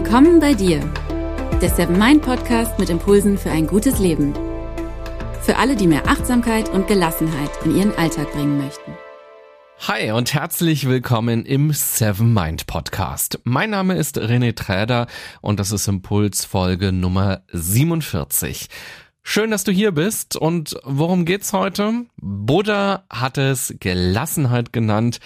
Willkommen bei dir, der Seven Mind Podcast mit Impulsen für ein gutes Leben. Für alle, die mehr Achtsamkeit und Gelassenheit in ihren Alltag bringen möchten. Hi und herzlich willkommen im Seven Mind Podcast. Mein Name ist René Träder und das ist Impuls Folge Nummer 47. Schön, dass du hier bist. Und worum geht's heute? Buddha hat es Gelassenheit genannt.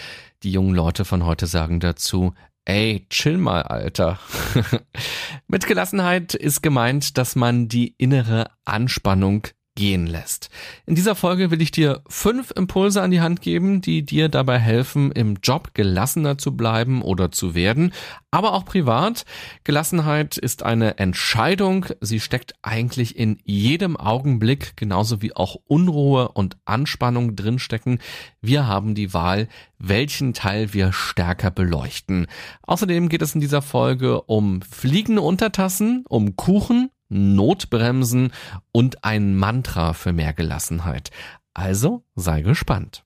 Die jungen Leute von heute sagen dazu Ey, chill mal, Alter. Mit Gelassenheit ist gemeint, dass man die innere Anspannung gehen lässt. In dieser Folge will ich dir fünf Impulse an die Hand geben, die dir dabei helfen, im Job gelassener zu bleiben oder zu werden, aber auch privat. Gelassenheit ist eine Entscheidung. Sie steckt eigentlich in jedem Augenblick, genauso wie auch Unruhe und Anspannung drinstecken. Wir haben die Wahl, welchen Teil wir stärker beleuchten. Außerdem geht es in dieser Folge um fliegende Untertassen, um Kuchen, Notbremsen und ein Mantra für mehr Gelassenheit. Also sei gespannt.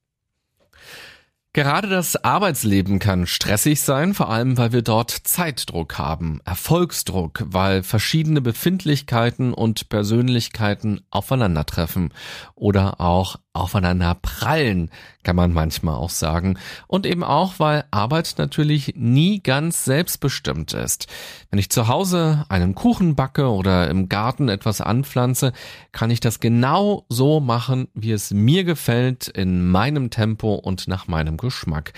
Gerade das Arbeitsleben kann stressig sein, vor allem weil wir dort Zeitdruck haben, Erfolgsdruck, weil verschiedene Befindlichkeiten und Persönlichkeiten aufeinandertreffen oder auch aufeinander prallen, kann man manchmal auch sagen. Und eben auch, weil Arbeit natürlich nie ganz selbstbestimmt ist. Wenn ich zu Hause einen Kuchen backe oder im Garten etwas anpflanze, kann ich das genau so machen, wie es mir gefällt, in meinem Tempo und nach meinem Geschmack.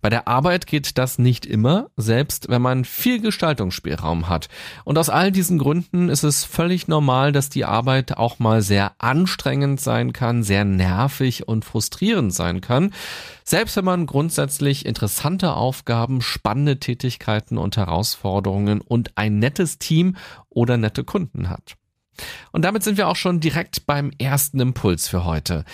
Bei der Arbeit geht das nicht immer, selbst wenn man viel Gestaltungsspielraum hat. Und aus all diesen Gründen ist es völlig normal, dass die Arbeit auch mal sehr anstrengend sein kann, sehr nervig und frustrierend sein kann. Selbst wenn man grundsätzlich interessante Aufgaben, spannende Tätigkeiten und Herausforderungen und ein nettes Team oder nette Kunden hat. Und damit sind wir auch schon direkt beim ersten Impuls für heute.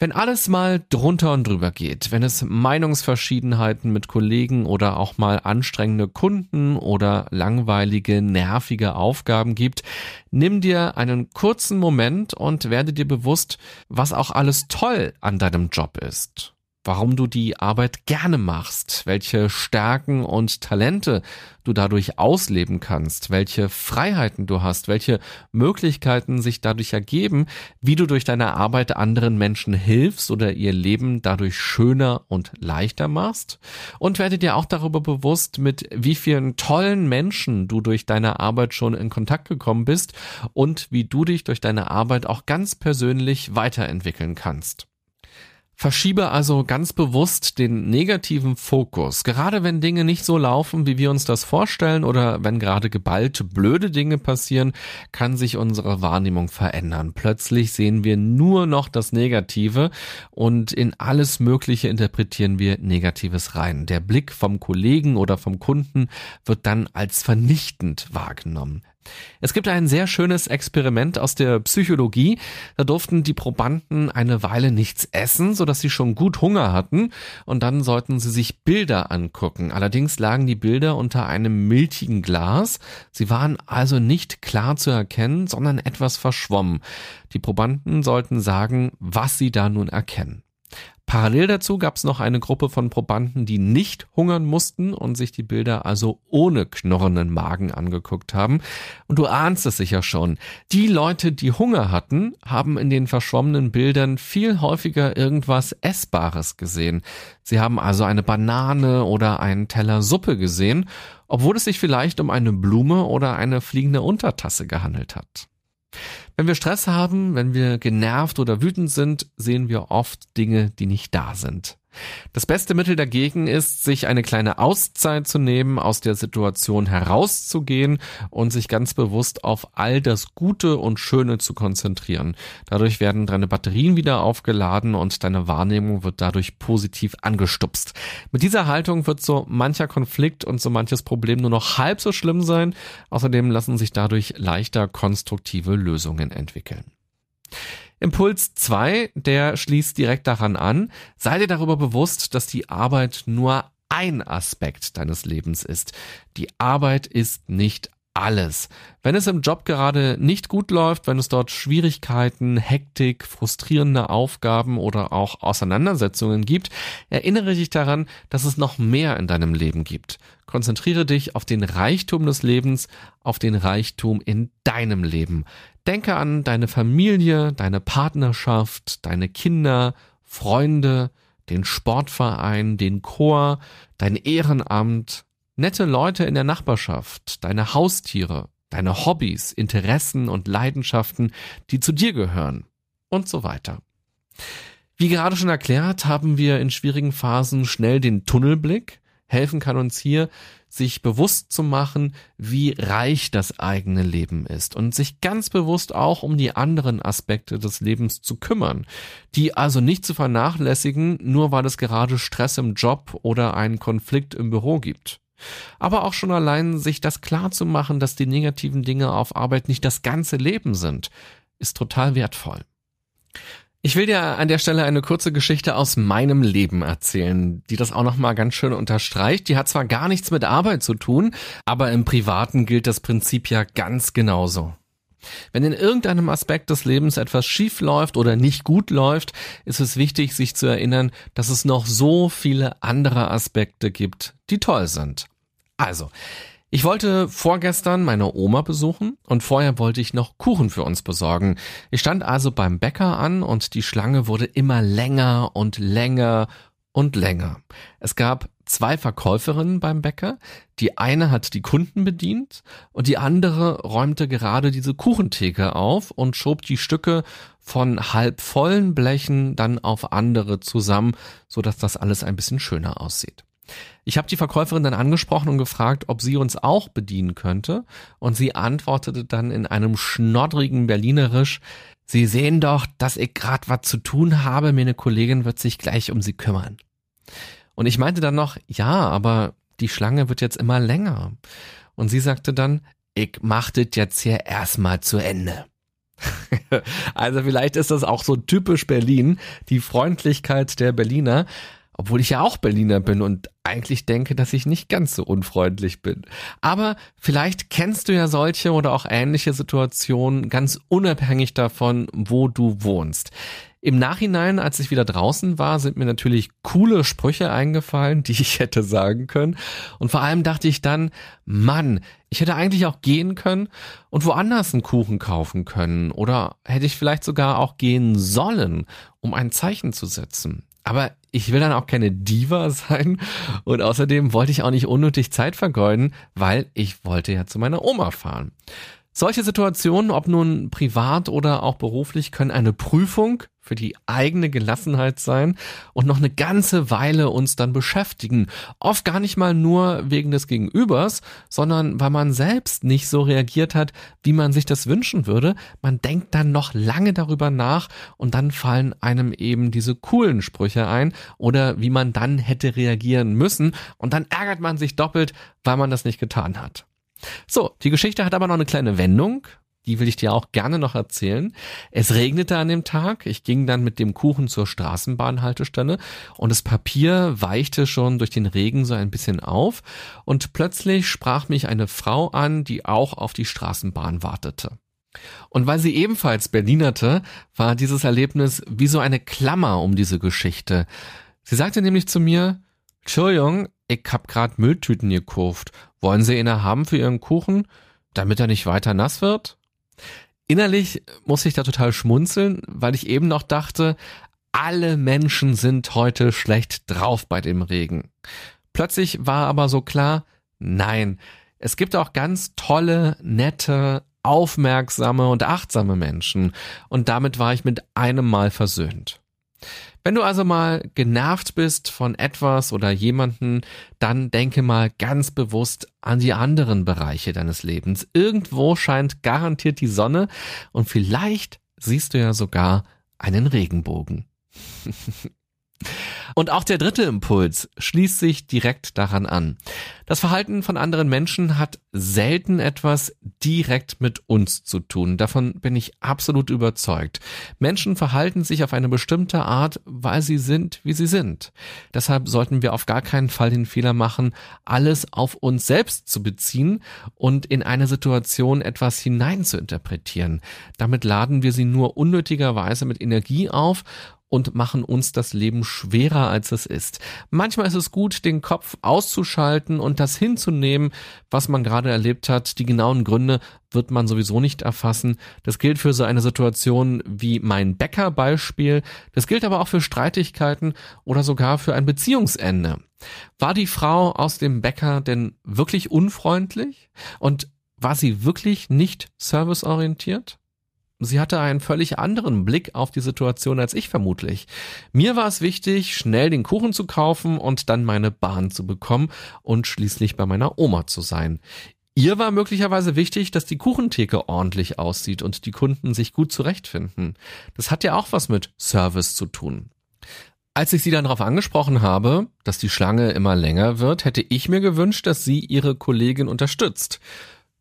Wenn alles mal drunter und drüber geht, wenn es Meinungsverschiedenheiten mit Kollegen oder auch mal anstrengende Kunden oder langweilige, nervige Aufgaben gibt, nimm dir einen kurzen Moment und werde dir bewusst, was auch alles toll an deinem Job ist warum du die Arbeit gerne machst, welche Stärken und Talente du dadurch ausleben kannst, welche Freiheiten du hast, welche Möglichkeiten sich dadurch ergeben, wie du durch deine Arbeit anderen Menschen hilfst oder ihr Leben dadurch schöner und leichter machst und werde dir auch darüber bewusst, mit wie vielen tollen Menschen du durch deine Arbeit schon in Kontakt gekommen bist und wie du dich durch deine Arbeit auch ganz persönlich weiterentwickeln kannst. Verschiebe also ganz bewusst den negativen Fokus. Gerade wenn Dinge nicht so laufen, wie wir uns das vorstellen oder wenn gerade geballte blöde Dinge passieren, kann sich unsere Wahrnehmung verändern. Plötzlich sehen wir nur noch das Negative und in alles Mögliche interpretieren wir Negatives rein. Der Blick vom Kollegen oder vom Kunden wird dann als vernichtend wahrgenommen. Es gibt ein sehr schönes Experiment aus der Psychologie. Da durften die Probanden eine Weile nichts essen, sodass sie schon gut Hunger hatten und dann sollten sie sich Bilder angucken. Allerdings lagen die Bilder unter einem milchigen Glas. Sie waren also nicht klar zu erkennen, sondern etwas verschwommen. Die Probanden sollten sagen, was sie da nun erkennen. Parallel dazu gab es noch eine Gruppe von Probanden, die nicht hungern mussten und sich die Bilder also ohne knorrenden Magen angeguckt haben. Und du ahnst es sicher schon. Die Leute, die Hunger hatten, haben in den verschwommenen Bildern viel häufiger irgendwas Essbares gesehen. Sie haben also eine Banane oder einen Teller Suppe gesehen, obwohl es sich vielleicht um eine Blume oder eine fliegende Untertasse gehandelt hat. Wenn wir Stress haben, wenn wir genervt oder wütend sind, sehen wir oft Dinge, die nicht da sind. Das beste Mittel dagegen ist, sich eine kleine Auszeit zu nehmen, aus der Situation herauszugehen und sich ganz bewusst auf all das Gute und Schöne zu konzentrieren. Dadurch werden deine Batterien wieder aufgeladen und deine Wahrnehmung wird dadurch positiv angestupst. Mit dieser Haltung wird so mancher Konflikt und so manches Problem nur noch halb so schlimm sein. Außerdem lassen sich dadurch leichter konstruktive Lösungen entwickeln. Impuls 2, der schließt direkt daran an. Sei dir darüber bewusst, dass die Arbeit nur ein Aspekt deines Lebens ist. Die Arbeit ist nicht alles. Wenn es im Job gerade nicht gut läuft, wenn es dort Schwierigkeiten, Hektik, frustrierende Aufgaben oder auch Auseinandersetzungen gibt, erinnere dich daran, dass es noch mehr in deinem Leben gibt. Konzentriere dich auf den Reichtum des Lebens, auf den Reichtum in deinem Leben. Denke an deine Familie, deine Partnerschaft, deine Kinder, Freunde, den Sportverein, den Chor, dein Ehrenamt, nette Leute in der Nachbarschaft, deine Haustiere, deine Hobbys, Interessen und Leidenschaften, die zu dir gehören und so weiter. Wie gerade schon erklärt, haben wir in schwierigen Phasen schnell den Tunnelblick. Helfen kann uns hier, sich bewusst zu machen, wie reich das eigene Leben ist und sich ganz bewusst auch um die anderen Aspekte des Lebens zu kümmern, die also nicht zu vernachlässigen, nur weil es gerade Stress im Job oder einen Konflikt im Büro gibt. Aber auch schon allein sich das klar zu machen, dass die negativen Dinge auf Arbeit nicht das ganze Leben sind, ist total wertvoll. Ich will dir an der Stelle eine kurze Geschichte aus meinem Leben erzählen, die das auch nochmal ganz schön unterstreicht. Die hat zwar gar nichts mit Arbeit zu tun, aber im Privaten gilt das Prinzip ja ganz genauso. Wenn in irgendeinem Aspekt des Lebens etwas schief läuft oder nicht gut läuft, ist es wichtig, sich zu erinnern, dass es noch so viele andere Aspekte gibt, die toll sind. Also, ich wollte vorgestern meine Oma besuchen und vorher wollte ich noch Kuchen für uns besorgen. Ich stand also beim Bäcker an und die Schlange wurde immer länger und länger und länger. Es gab zwei Verkäuferinnen beim Bäcker. Die eine hat die Kunden bedient und die andere räumte gerade diese Kuchentheke auf und schob die Stücke von halb vollen Blechen dann auf andere zusammen, so dass das alles ein bisschen schöner aussieht. Ich habe die Verkäuferin dann angesprochen und gefragt, ob sie uns auch bedienen könnte. Und sie antwortete dann in einem schnoddrigen Berlinerisch, Sie sehen doch, dass ich grad was zu tun habe, meine Kollegin wird sich gleich um Sie kümmern. Und ich meinte dann noch, ja, aber die Schlange wird jetzt immer länger. Und sie sagte dann, ich mach das jetzt hier erstmal zu Ende. also vielleicht ist das auch so typisch Berlin, die Freundlichkeit der Berliner obwohl ich ja auch Berliner bin und eigentlich denke, dass ich nicht ganz so unfreundlich bin. Aber vielleicht kennst du ja solche oder auch ähnliche Situationen ganz unabhängig davon, wo du wohnst. Im Nachhinein, als ich wieder draußen war, sind mir natürlich coole Sprüche eingefallen, die ich hätte sagen können. Und vor allem dachte ich dann, Mann, ich hätte eigentlich auch gehen können und woanders einen Kuchen kaufen können. Oder hätte ich vielleicht sogar auch gehen sollen, um ein Zeichen zu setzen. Aber ich will dann auch keine Diva sein und außerdem wollte ich auch nicht unnötig Zeit vergeuden, weil ich wollte ja zu meiner Oma fahren. Solche Situationen, ob nun privat oder auch beruflich, können eine Prüfung für die eigene Gelassenheit sein und noch eine ganze Weile uns dann beschäftigen. Oft gar nicht mal nur wegen des Gegenübers, sondern weil man selbst nicht so reagiert hat, wie man sich das wünschen würde. Man denkt dann noch lange darüber nach und dann fallen einem eben diese coolen Sprüche ein oder wie man dann hätte reagieren müssen und dann ärgert man sich doppelt, weil man das nicht getan hat. So, die Geschichte hat aber noch eine kleine Wendung. Die will ich dir auch gerne noch erzählen. Es regnete an dem Tag. Ich ging dann mit dem Kuchen zur Straßenbahnhaltestelle und das Papier weichte schon durch den Regen so ein bisschen auf und plötzlich sprach mich eine Frau an, die auch auf die Straßenbahn wartete. Und weil sie ebenfalls Berlinerte, war dieses Erlebnis wie so eine Klammer um diese Geschichte. Sie sagte nämlich zu mir, Entschuldigung, ich hab grad Mülltüten gekauft. Wollen Sie eine haben für Ihren Kuchen, damit er nicht weiter nass wird? Innerlich muss ich da total schmunzeln, weil ich eben noch dachte, alle Menschen sind heute schlecht drauf bei dem Regen. Plötzlich war aber so klar, nein, es gibt auch ganz tolle, nette, aufmerksame und achtsame Menschen. Und damit war ich mit einem Mal versöhnt. Wenn du also mal genervt bist von etwas oder jemanden, dann denke mal ganz bewusst an die anderen Bereiche deines Lebens. Irgendwo scheint garantiert die Sonne und vielleicht siehst du ja sogar einen Regenbogen. Und auch der dritte Impuls schließt sich direkt daran an. Das Verhalten von anderen Menschen hat selten etwas direkt mit uns zu tun. Davon bin ich absolut überzeugt. Menschen verhalten sich auf eine bestimmte Art, weil sie sind, wie sie sind. Deshalb sollten wir auf gar keinen Fall den Fehler machen, alles auf uns selbst zu beziehen und in eine Situation etwas hinein zu interpretieren. Damit laden wir sie nur unnötigerweise mit Energie auf und machen uns das Leben schwerer, als es ist. Manchmal ist es gut, den Kopf auszuschalten und das hinzunehmen, was man gerade erlebt hat. Die genauen Gründe wird man sowieso nicht erfassen. Das gilt für so eine Situation wie mein Bäcker-Beispiel. Das gilt aber auch für Streitigkeiten oder sogar für ein Beziehungsende. War die Frau aus dem Bäcker denn wirklich unfreundlich? Und war sie wirklich nicht serviceorientiert? Sie hatte einen völlig anderen Blick auf die Situation als ich vermutlich. Mir war es wichtig, schnell den Kuchen zu kaufen und dann meine Bahn zu bekommen und schließlich bei meiner Oma zu sein. Ihr war möglicherweise wichtig, dass die Kuchentheke ordentlich aussieht und die Kunden sich gut zurechtfinden. Das hat ja auch was mit Service zu tun. Als ich sie dann darauf angesprochen habe, dass die Schlange immer länger wird, hätte ich mir gewünscht, dass sie ihre Kollegin unterstützt.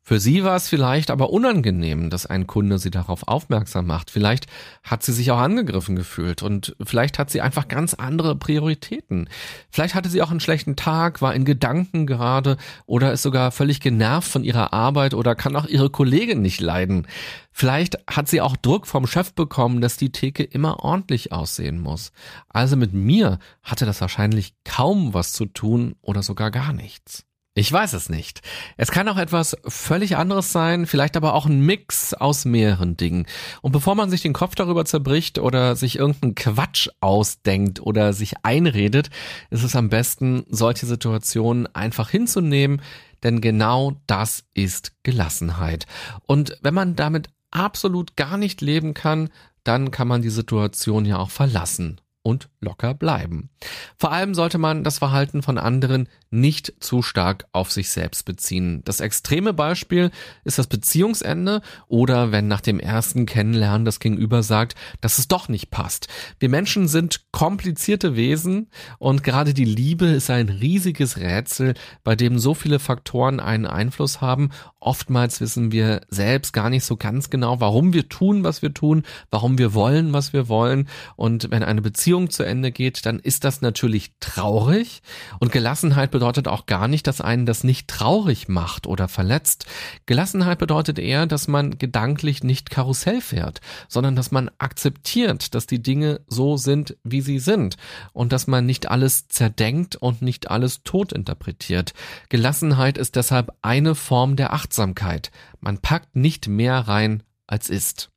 Für sie war es vielleicht aber unangenehm, dass ein Kunde sie darauf aufmerksam macht. Vielleicht hat sie sich auch angegriffen gefühlt und vielleicht hat sie einfach ganz andere Prioritäten. Vielleicht hatte sie auch einen schlechten Tag, war in Gedanken gerade oder ist sogar völlig genervt von ihrer Arbeit oder kann auch ihre Kollegin nicht leiden. Vielleicht hat sie auch Druck vom Chef bekommen, dass die Theke immer ordentlich aussehen muss. Also mit mir hatte das wahrscheinlich kaum was zu tun oder sogar gar nichts. Ich weiß es nicht. Es kann auch etwas völlig anderes sein, vielleicht aber auch ein Mix aus mehreren Dingen. Und bevor man sich den Kopf darüber zerbricht oder sich irgendeinen Quatsch ausdenkt oder sich einredet, ist es am besten, solche Situationen einfach hinzunehmen, denn genau das ist Gelassenheit. Und wenn man damit absolut gar nicht leben kann, dann kann man die Situation ja auch verlassen und locker bleiben. Vor allem sollte man das Verhalten von anderen nicht zu stark auf sich selbst beziehen. Das extreme Beispiel ist das Beziehungsende oder wenn nach dem ersten Kennenlernen das Gegenüber sagt, dass es doch nicht passt. Wir Menschen sind komplizierte Wesen und gerade die Liebe ist ein riesiges Rätsel, bei dem so viele Faktoren einen Einfluss haben. Oftmals wissen wir selbst gar nicht so ganz genau, warum wir tun, was wir tun, warum wir wollen, was wir wollen. Und wenn eine Beziehung zu Ende geht, dann ist das natürlich traurig. Und Gelassenheit bedeutet auch gar nicht, dass einen das nicht traurig macht oder verletzt. Gelassenheit bedeutet eher, dass man gedanklich nicht Karussell fährt, sondern dass man akzeptiert, dass die Dinge so sind, wie sie sind und dass man nicht alles zerdenkt und nicht alles tot interpretiert. Gelassenheit ist deshalb eine Form der Achtsamkeit. Man packt nicht mehr rein, als ist.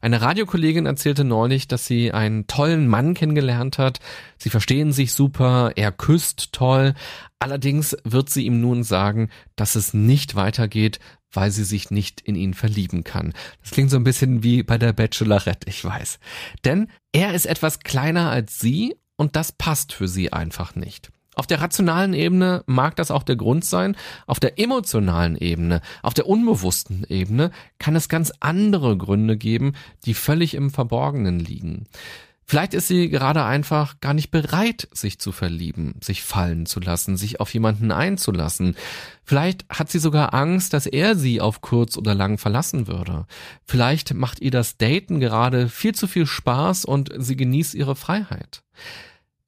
Eine Radiokollegin erzählte neulich, dass sie einen tollen Mann kennengelernt hat. Sie verstehen sich super, er küsst toll. Allerdings wird sie ihm nun sagen, dass es nicht weitergeht, weil sie sich nicht in ihn verlieben kann. Das klingt so ein bisschen wie bei der Bachelorette, ich weiß. Denn er ist etwas kleiner als sie und das passt für sie einfach nicht. Auf der rationalen Ebene mag das auch der Grund sein. Auf der emotionalen Ebene, auf der unbewussten Ebene kann es ganz andere Gründe geben, die völlig im Verborgenen liegen. Vielleicht ist sie gerade einfach gar nicht bereit, sich zu verlieben, sich fallen zu lassen, sich auf jemanden einzulassen. Vielleicht hat sie sogar Angst, dass er sie auf kurz oder lang verlassen würde. Vielleicht macht ihr das Daten gerade viel zu viel Spaß und sie genießt ihre Freiheit.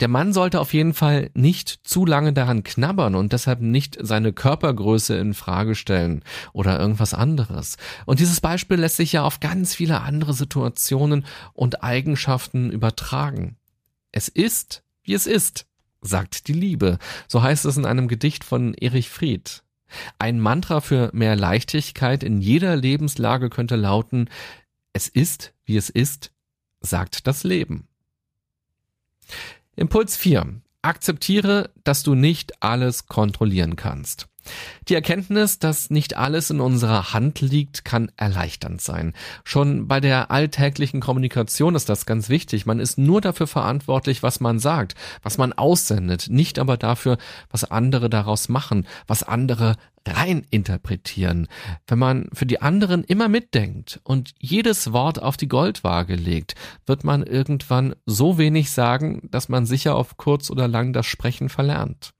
Der Mann sollte auf jeden Fall nicht zu lange daran knabbern und deshalb nicht seine Körpergröße in Frage stellen oder irgendwas anderes. Und dieses Beispiel lässt sich ja auf ganz viele andere Situationen und Eigenschaften übertragen. Es ist, wie es ist, sagt die Liebe. So heißt es in einem Gedicht von Erich Fried. Ein Mantra für mehr Leichtigkeit in jeder Lebenslage könnte lauten, es ist, wie es ist, sagt das Leben. Impuls 4. Akzeptiere, dass du nicht alles kontrollieren kannst. Die Erkenntnis, dass nicht alles in unserer Hand liegt, kann erleichternd sein. Schon bei der alltäglichen Kommunikation ist das ganz wichtig. Man ist nur dafür verantwortlich, was man sagt, was man aussendet, nicht aber dafür, was andere daraus machen, was andere rein interpretieren. Wenn man für die anderen immer mitdenkt und jedes Wort auf die Goldwaage legt, wird man irgendwann so wenig sagen, dass man sicher auf kurz oder lang das Sprechen verlernt.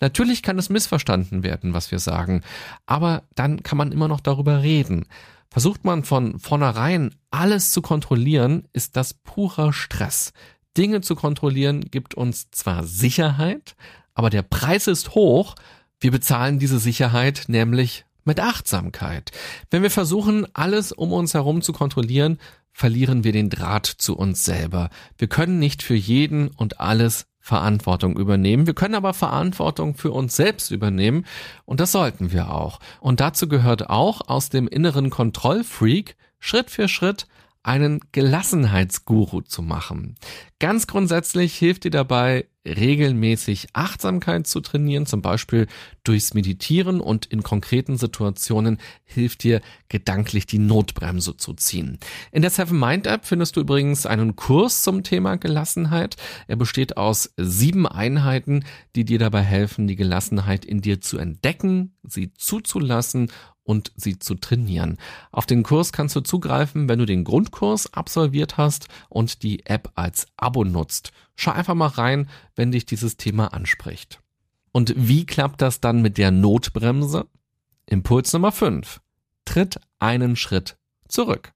Natürlich kann es missverstanden werden, was wir sagen, aber dann kann man immer noch darüber reden. Versucht man von vornherein alles zu kontrollieren, ist das purer Stress. Dinge zu kontrollieren gibt uns zwar Sicherheit, aber der Preis ist hoch. Wir bezahlen diese Sicherheit nämlich mit Achtsamkeit. Wenn wir versuchen, alles um uns herum zu kontrollieren, verlieren wir den Draht zu uns selber. Wir können nicht für jeden und alles Verantwortung übernehmen. Wir können aber Verantwortung für uns selbst übernehmen und das sollten wir auch. Und dazu gehört auch aus dem inneren Kontrollfreak Schritt für Schritt einen Gelassenheitsguru zu machen. Ganz grundsätzlich hilft dir dabei, regelmäßig Achtsamkeit zu trainieren, zum Beispiel durchs Meditieren und in konkreten Situationen hilft dir gedanklich die Notbremse zu ziehen. In der Seven Mind App findest du übrigens einen Kurs zum Thema Gelassenheit. Er besteht aus sieben Einheiten, die dir dabei helfen, die Gelassenheit in dir zu entdecken, sie zuzulassen und sie zu trainieren. Auf den Kurs kannst du zugreifen, wenn du den Grundkurs absolviert hast und die App als Abo nutzt. Schau einfach mal rein, wenn dich dieses Thema anspricht. Und wie klappt das dann mit der Notbremse? Impuls Nummer 5. Tritt einen Schritt zurück.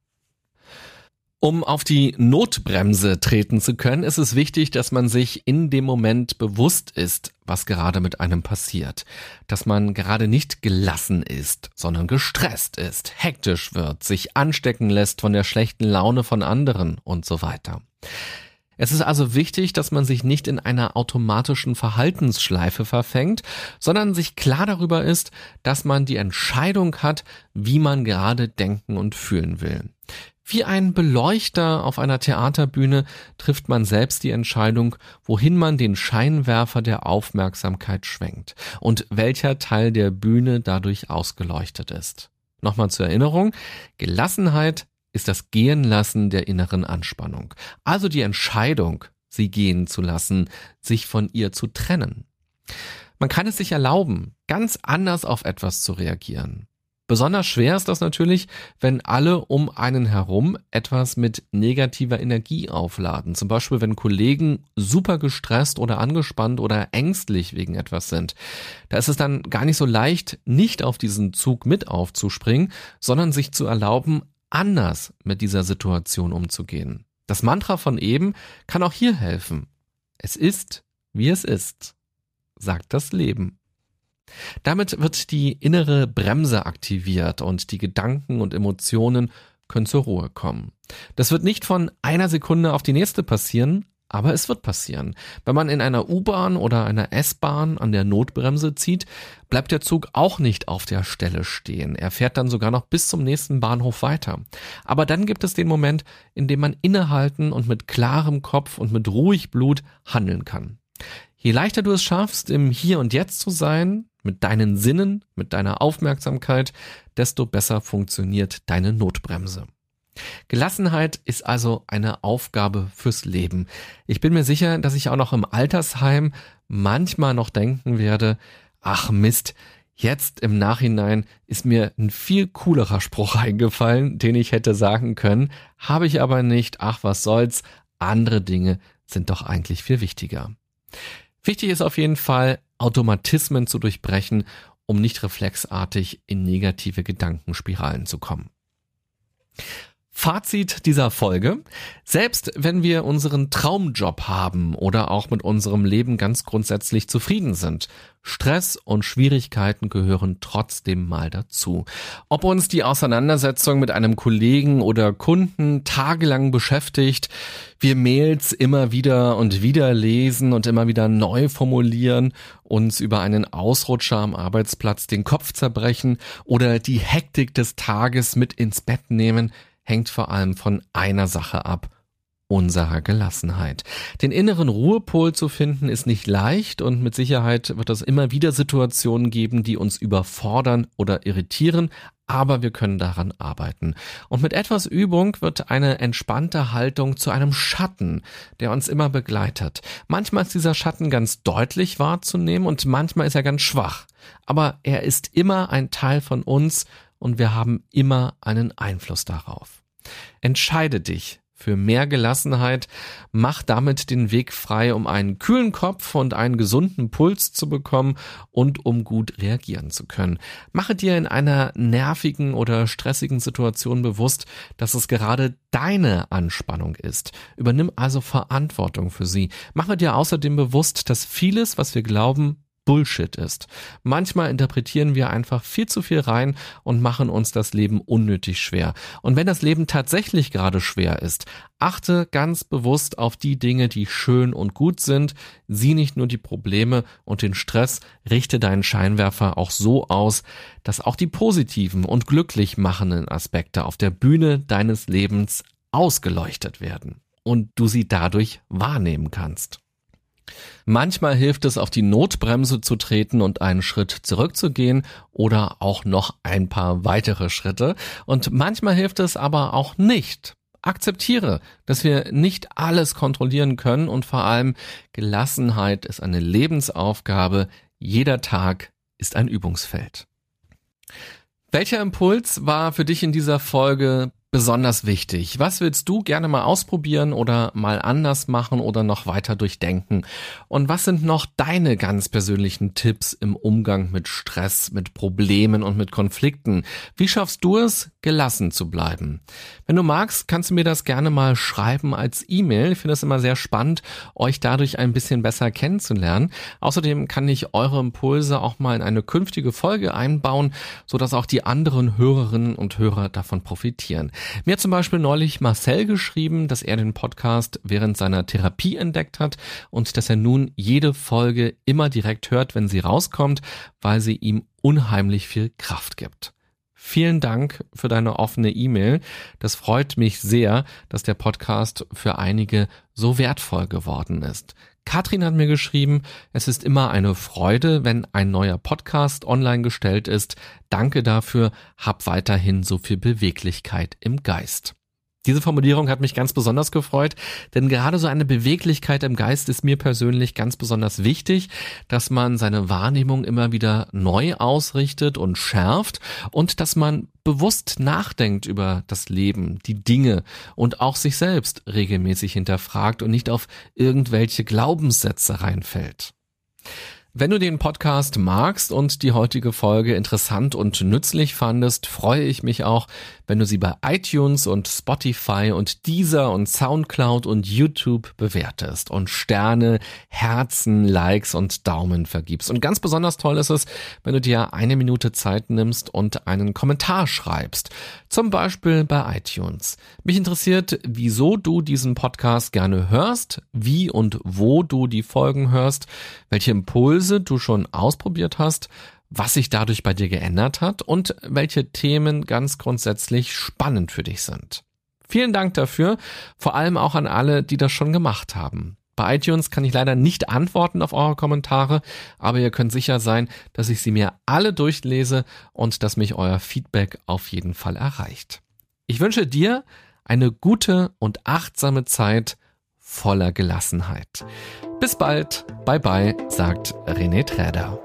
Um auf die Notbremse treten zu können, ist es wichtig, dass man sich in dem Moment bewusst ist, was gerade mit einem passiert. Dass man gerade nicht gelassen ist, sondern gestresst ist, hektisch wird, sich anstecken lässt von der schlechten Laune von anderen und so weiter. Es ist also wichtig, dass man sich nicht in einer automatischen Verhaltensschleife verfängt, sondern sich klar darüber ist, dass man die Entscheidung hat, wie man gerade denken und fühlen will. Wie ein Beleuchter auf einer Theaterbühne trifft man selbst die Entscheidung, wohin man den Scheinwerfer der Aufmerksamkeit schwenkt und welcher Teil der Bühne dadurch ausgeleuchtet ist. Nochmal zur Erinnerung, Gelassenheit ist das Gehenlassen der inneren Anspannung, also die Entscheidung, sie gehen zu lassen, sich von ihr zu trennen. Man kann es sich erlauben, ganz anders auf etwas zu reagieren. Besonders schwer ist das natürlich, wenn alle um einen herum etwas mit negativer Energie aufladen. Zum Beispiel, wenn Kollegen super gestresst oder angespannt oder ängstlich wegen etwas sind. Da ist es dann gar nicht so leicht, nicht auf diesen Zug mit aufzuspringen, sondern sich zu erlauben, anders mit dieser Situation umzugehen. Das Mantra von eben kann auch hier helfen. Es ist, wie es ist, sagt das Leben. Damit wird die innere Bremse aktiviert und die Gedanken und Emotionen können zur Ruhe kommen. Das wird nicht von einer Sekunde auf die nächste passieren, aber es wird passieren. Wenn man in einer U-Bahn oder einer S-Bahn an der Notbremse zieht, bleibt der Zug auch nicht auf der Stelle stehen. Er fährt dann sogar noch bis zum nächsten Bahnhof weiter. Aber dann gibt es den Moment, in dem man innehalten und mit klarem Kopf und mit ruhig Blut handeln kann. Je leichter du es schaffst, im Hier und Jetzt zu sein, mit deinen Sinnen, mit deiner Aufmerksamkeit, desto besser funktioniert deine Notbremse. Gelassenheit ist also eine Aufgabe fürs Leben. Ich bin mir sicher, dass ich auch noch im Altersheim manchmal noch denken werde, ach Mist, jetzt im Nachhinein ist mir ein viel coolerer Spruch eingefallen, den ich hätte sagen können, habe ich aber nicht, ach was soll's, andere Dinge sind doch eigentlich viel wichtiger. Wichtig ist auf jeden Fall, Automatismen zu durchbrechen, um nicht reflexartig in negative Gedankenspiralen zu kommen. Fazit dieser Folge. Selbst wenn wir unseren Traumjob haben oder auch mit unserem Leben ganz grundsätzlich zufrieden sind, Stress und Schwierigkeiten gehören trotzdem mal dazu. Ob uns die Auseinandersetzung mit einem Kollegen oder Kunden tagelang beschäftigt, wir Mails immer wieder und wieder lesen und immer wieder neu formulieren, uns über einen Ausrutscher am Arbeitsplatz den Kopf zerbrechen oder die Hektik des Tages mit ins Bett nehmen, hängt vor allem von einer Sache ab, unserer Gelassenheit. Den inneren Ruhepol zu finden ist nicht leicht und mit Sicherheit wird es immer wieder Situationen geben, die uns überfordern oder irritieren, aber wir können daran arbeiten. Und mit etwas Übung wird eine entspannte Haltung zu einem Schatten, der uns immer begleitet. Manchmal ist dieser Schatten ganz deutlich wahrzunehmen und manchmal ist er ganz schwach. Aber er ist immer ein Teil von uns und wir haben immer einen Einfluss darauf. Entscheide dich für mehr Gelassenheit, mach damit den Weg frei, um einen kühlen Kopf und einen gesunden Puls zu bekommen und um gut reagieren zu können. Mache dir in einer nervigen oder stressigen Situation bewusst, dass es gerade deine Anspannung ist. Übernimm also Verantwortung für sie. Mache dir außerdem bewusst, dass vieles, was wir glauben, Bullshit ist. Manchmal interpretieren wir einfach viel zu viel rein und machen uns das Leben unnötig schwer. Und wenn das Leben tatsächlich gerade schwer ist, achte ganz bewusst auf die Dinge, die schön und gut sind. Sieh nicht nur die Probleme und den Stress, richte deinen Scheinwerfer auch so aus, dass auch die positiven und glücklich machenden Aspekte auf der Bühne deines Lebens ausgeleuchtet werden und du sie dadurch wahrnehmen kannst. Manchmal hilft es, auf die Notbremse zu treten und einen Schritt zurückzugehen oder auch noch ein paar weitere Schritte. Und manchmal hilft es aber auch nicht. Akzeptiere, dass wir nicht alles kontrollieren können und vor allem Gelassenheit ist eine Lebensaufgabe. Jeder Tag ist ein Übungsfeld. Welcher Impuls war für dich in dieser Folge besonders wichtig? Was willst du gerne mal ausprobieren oder mal anders machen oder noch weiter durchdenken? Und was sind noch deine ganz persönlichen Tipps im Umgang mit Stress, mit Problemen und mit Konflikten? Wie schaffst du es, gelassen zu bleiben? Wenn du magst, kannst du mir das gerne mal schreiben als E-Mail. Ich finde es immer sehr spannend, euch dadurch ein bisschen besser kennenzulernen. Außerdem kann ich eure Impulse auch mal in eine künftige Folge einbauen, sodass auch die anderen Hörerinnen und Hörer davon profitieren. Mir hat zum Beispiel neulich Marcel geschrieben, dass er den Podcast während seiner Therapie entdeckt hat und dass er nun jede Folge immer direkt hört, wenn sie rauskommt, weil sie ihm unheimlich viel Kraft gibt. Vielen Dank für deine offene E-Mail. Das freut mich sehr, dass der Podcast für einige so wertvoll geworden ist. Katrin hat mir geschrieben, es ist immer eine Freude, wenn ein neuer Podcast online gestellt ist. Danke dafür, hab weiterhin so viel Beweglichkeit im Geist. Diese Formulierung hat mich ganz besonders gefreut, denn gerade so eine Beweglichkeit im Geist ist mir persönlich ganz besonders wichtig, dass man seine Wahrnehmung immer wieder neu ausrichtet und schärft und dass man bewusst nachdenkt über das Leben, die Dinge und auch sich selbst regelmäßig hinterfragt und nicht auf irgendwelche Glaubenssätze reinfällt. Wenn du den Podcast magst und die heutige Folge interessant und nützlich fandest, freue ich mich auch, wenn du sie bei iTunes und Spotify und Deezer und Soundcloud und YouTube bewertest und Sterne, Herzen, Likes und Daumen vergibst. Und ganz besonders toll ist es, wenn du dir eine Minute Zeit nimmst und einen Kommentar schreibst. Zum Beispiel bei iTunes. Mich interessiert, wieso du diesen Podcast gerne hörst, wie und wo du die Folgen hörst, welche Impulse du schon ausprobiert hast, was sich dadurch bei dir geändert hat und welche Themen ganz grundsätzlich spannend für dich sind. Vielen Dank dafür, vor allem auch an alle, die das schon gemacht haben. Bei iTunes kann ich leider nicht antworten auf eure Kommentare, aber ihr könnt sicher sein, dass ich sie mir alle durchlese und dass mich euer Feedback auf jeden Fall erreicht. Ich wünsche dir eine gute und achtsame Zeit voller Gelassenheit. Bis bald, bye bye, sagt René Träder.